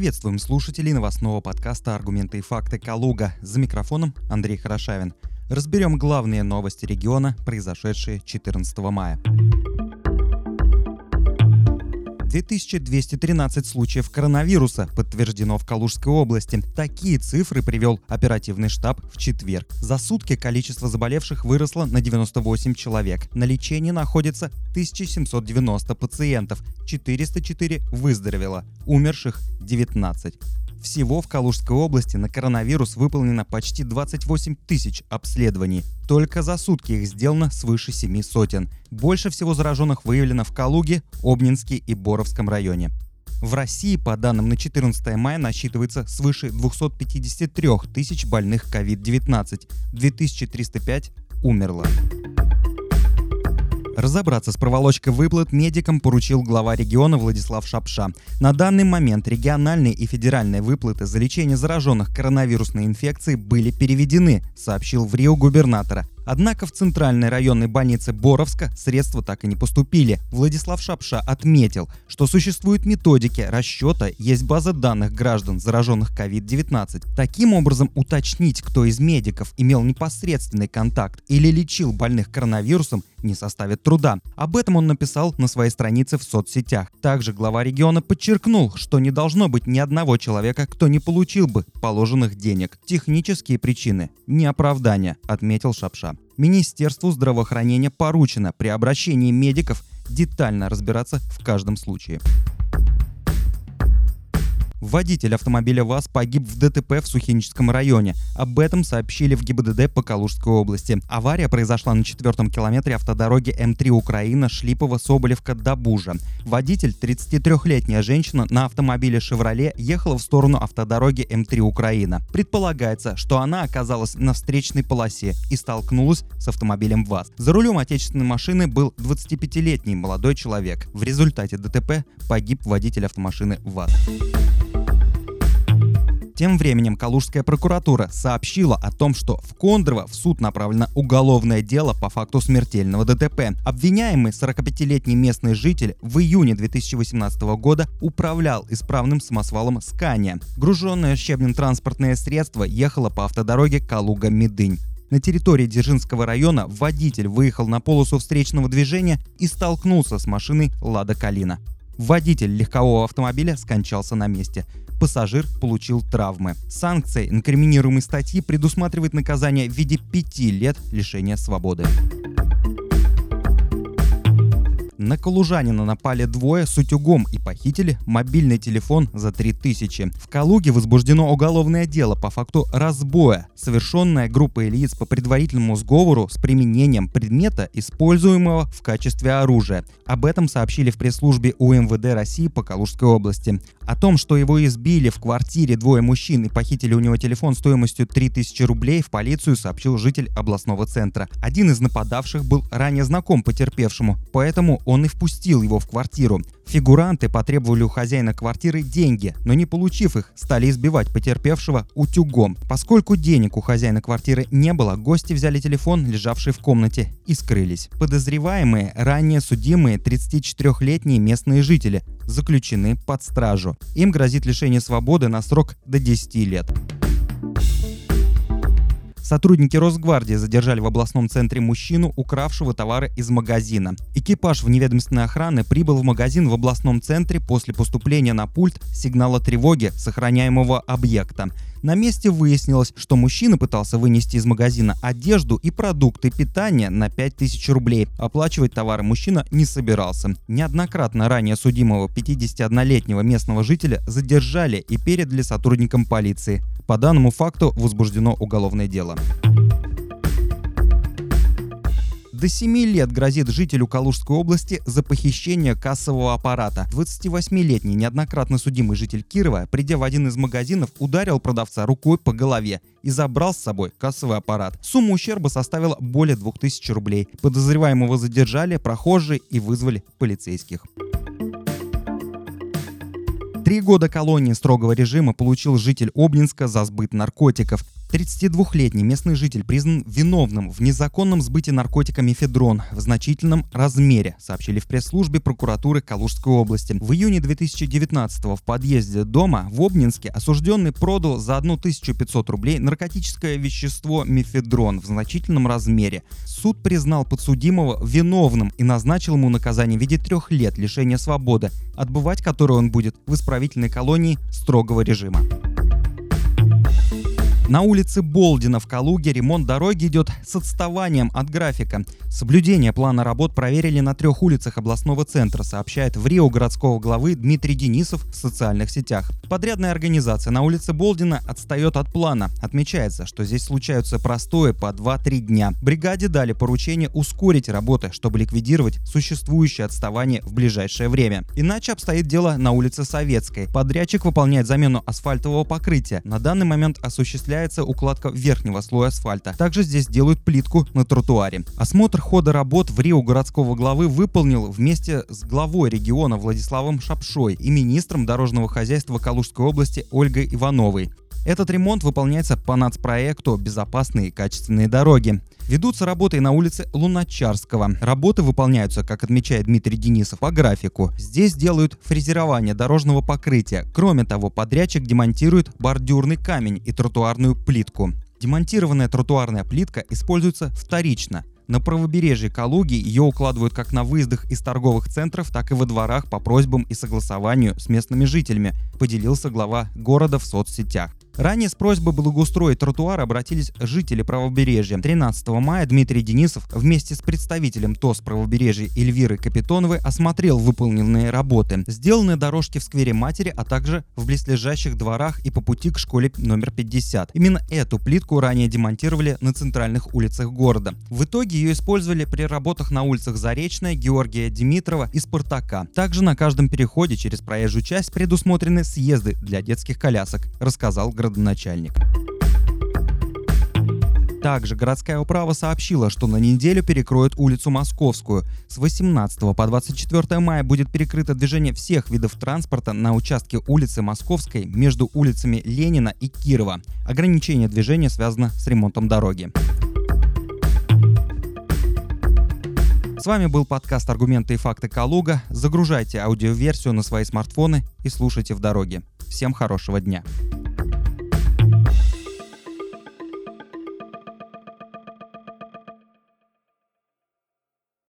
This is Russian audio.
Приветствуем слушателей новостного подкаста «Аргументы и факты Калуга». За микрофоном Андрей Хорошавин. Разберем главные новости региона, произошедшие 14 мая. 2213 случаев коронавируса подтверждено в Калужской области. Такие цифры привел оперативный штаб в четверг. За сутки количество заболевших выросло на 98 человек. На лечении находится 1790 пациентов, 404 выздоровело, умерших 19. Всего в Калужской области на коронавирус выполнено почти 28 тысяч обследований. Только за сутки их сделано свыше семи сотен. Больше всего зараженных выявлено в Калуге, Обнинске и Боровском районе. В России, по данным на 14 мая, насчитывается свыше 253 тысяч больных COVID-19. 2305 умерло. Разобраться с проволочкой выплат медикам поручил глава региона Владислав Шапша. На данный момент региональные и федеральные выплаты за лечение зараженных коронавирусной инфекцией были переведены, сообщил в Рио губернатора. Однако в центральной районной больнице Боровска средства так и не поступили. Владислав Шапша отметил, что существуют методики расчета, есть база данных граждан, зараженных COVID-19. Таким образом, уточнить, кто из медиков имел непосредственный контакт или лечил больных коронавирусом, не составит труда. Об этом он написал на своей странице в соцсетях. Также глава региона подчеркнул, что не должно быть ни одного человека, кто не получил бы положенных денег. Технические причины – не оправдание, отметил Шапша. Министерству здравоохранения поручено при обращении медиков детально разбираться в каждом случае. Водитель автомобиля ВАЗ погиб в ДТП в Сухиническом районе. Об этом сообщили в ГИБДД по Калужской области. Авария произошла на четвертом километре автодороги М3 Украина Шлипово-Соболевка-Добужа. Водитель, 33-летняя женщина, на автомобиле «Шевроле» ехала в сторону автодороги М3 Украина. Предполагается, что она оказалась на встречной полосе и столкнулась с автомобилем ВАЗ. За рулем отечественной машины был 25-летний молодой человек. В результате ДТП погиб водитель автомашины ВАЗ. Тем временем Калужская прокуратура сообщила о том, что в Кондрово в суд направлено уголовное дело по факту смертельного ДТП. Обвиняемый 45-летний местный житель в июне 2018 года управлял исправным самосвалом «Скания». Груженное щебнем транспортное средство ехало по автодороге Калуга-Медынь. На территории Дзержинского района водитель выехал на полосу встречного движения и столкнулся с машиной «Лада Калина». Водитель легкового автомобиля скончался на месте пассажир получил травмы. Санкция инкриминируемой статьи предусматривает наказание в виде пяти лет лишения свободы. На калужанина напали двое с утюгом и похитили мобильный телефон за 3000. В Калуге возбуждено уголовное дело по факту разбоя, совершенное группой лиц по предварительному сговору с применением предмета, используемого в качестве оружия. Об этом сообщили в пресс-службе УМВД России по Калужской области. О том, что его избили в квартире двое мужчин и похитили у него телефон стоимостью 3000 рублей, в полицию сообщил житель областного центра. Один из нападавших был ранее знаком потерпевшему, поэтому он и впустил его в квартиру. Фигуранты потребовали у хозяина квартиры деньги, но не получив их, стали избивать потерпевшего утюгом. Поскольку денег у хозяина квартиры не было, гости взяли телефон, лежавший в комнате, и скрылись. Подозреваемые, ранее судимые 34-летние местные жители, заключены под стражу. Им грозит лишение свободы на срок до 10 лет. Сотрудники Росгвардии задержали в областном центре мужчину, укравшего товары из магазина. Экипаж вневедомственной охраны прибыл в магазин в областном центре после поступления на пульт сигнала тревоги сохраняемого объекта. На месте выяснилось, что мужчина пытался вынести из магазина одежду и продукты питания на 5000 рублей. Оплачивать товары мужчина не собирался. Неоднократно ранее судимого 51-летнего местного жителя задержали и передали сотрудникам полиции. По данному факту возбуждено уголовное дело. До 7 лет грозит жителю Калужской области за похищение кассового аппарата. 28-летний неоднократно судимый житель Кирова, придя в один из магазинов, ударил продавца рукой по голове и забрал с собой кассовый аппарат. Сумма ущерба составила более 2000 рублей. Подозреваемого задержали прохожие и вызвали полицейских. Три года колонии строгого режима получил житель Обнинска за сбыт наркотиков. 32-летний местный житель признан виновным в незаконном сбытии наркотика мефедрон в значительном размере, сообщили в пресс-службе прокуратуры Калужской области. В июне 2019 в подъезде дома в Обнинске осужденный продал за 1500 рублей наркотическое вещество мефедрон в значительном размере. Суд признал подсудимого виновным и назначил ему наказание в виде трех лет лишения свободы, отбывать которое он будет в исправительной колонии строгого режима. На улице Болдина в Калуге ремонт дороги идет с отставанием от графика. Соблюдение плана работ проверили на трех улицах областного центра, сообщает в Рио городского главы Дмитрий Денисов в социальных сетях. Подрядная организация на улице Болдина отстает от плана. Отмечается, что здесь случаются простои по 2-3 дня. Бригаде дали поручение ускорить работы, чтобы ликвидировать существующее отставание в ближайшее время. Иначе обстоит дело на улице Советской. Подрядчик выполняет замену асфальтового покрытия. На данный момент осуществляет осуществляется укладка верхнего слоя асфальта. Также здесь делают плитку на тротуаре. Осмотр хода работ в Рио городского главы выполнил вместе с главой региона Владиславом Шапшой и министром дорожного хозяйства Калужской области Ольгой Ивановой. Этот ремонт выполняется по нацпроекту «Безопасные и качественные дороги». Ведутся работы на улице Луначарского. Работы выполняются, как отмечает Дмитрий Денисов, по графику. Здесь делают фрезерование дорожного покрытия. Кроме того, подрядчик демонтирует бордюрный камень и тротуарную плитку. Демонтированная тротуарная плитка используется вторично. На правобережье Калуги ее укладывают как на выездах из торговых центров, так и во дворах по просьбам и согласованию с местными жителями, поделился глава города в соцсетях. Ранее с просьбой благоустроить тротуар обратились жители правобережья. 13 мая Дмитрий Денисов вместе с представителем ТОС правобережья Эльвиры Капитоновой осмотрел выполненные работы. Сделаны дорожки в сквере матери, а также в близлежащих дворах и по пути к школе номер 50. Именно эту плитку ранее демонтировали на центральных улицах города. В итоге ее использовали при работах на улицах Заречная, Георгия Димитрова и Спартака. Также на каждом переходе через проезжую часть предусмотрены съезды для детских колясок, рассказал городоначальник. Также городская управа сообщила, что на неделю перекроют улицу Московскую. С 18 по 24 мая будет перекрыто движение всех видов транспорта на участке улицы Московской между улицами Ленина и Кирова. Ограничение движения связано с ремонтом дороги. С вами был подкаст «Аргументы и факты Калуга». Загружайте аудиоверсию на свои смартфоны и слушайте в дороге. Всем хорошего дня!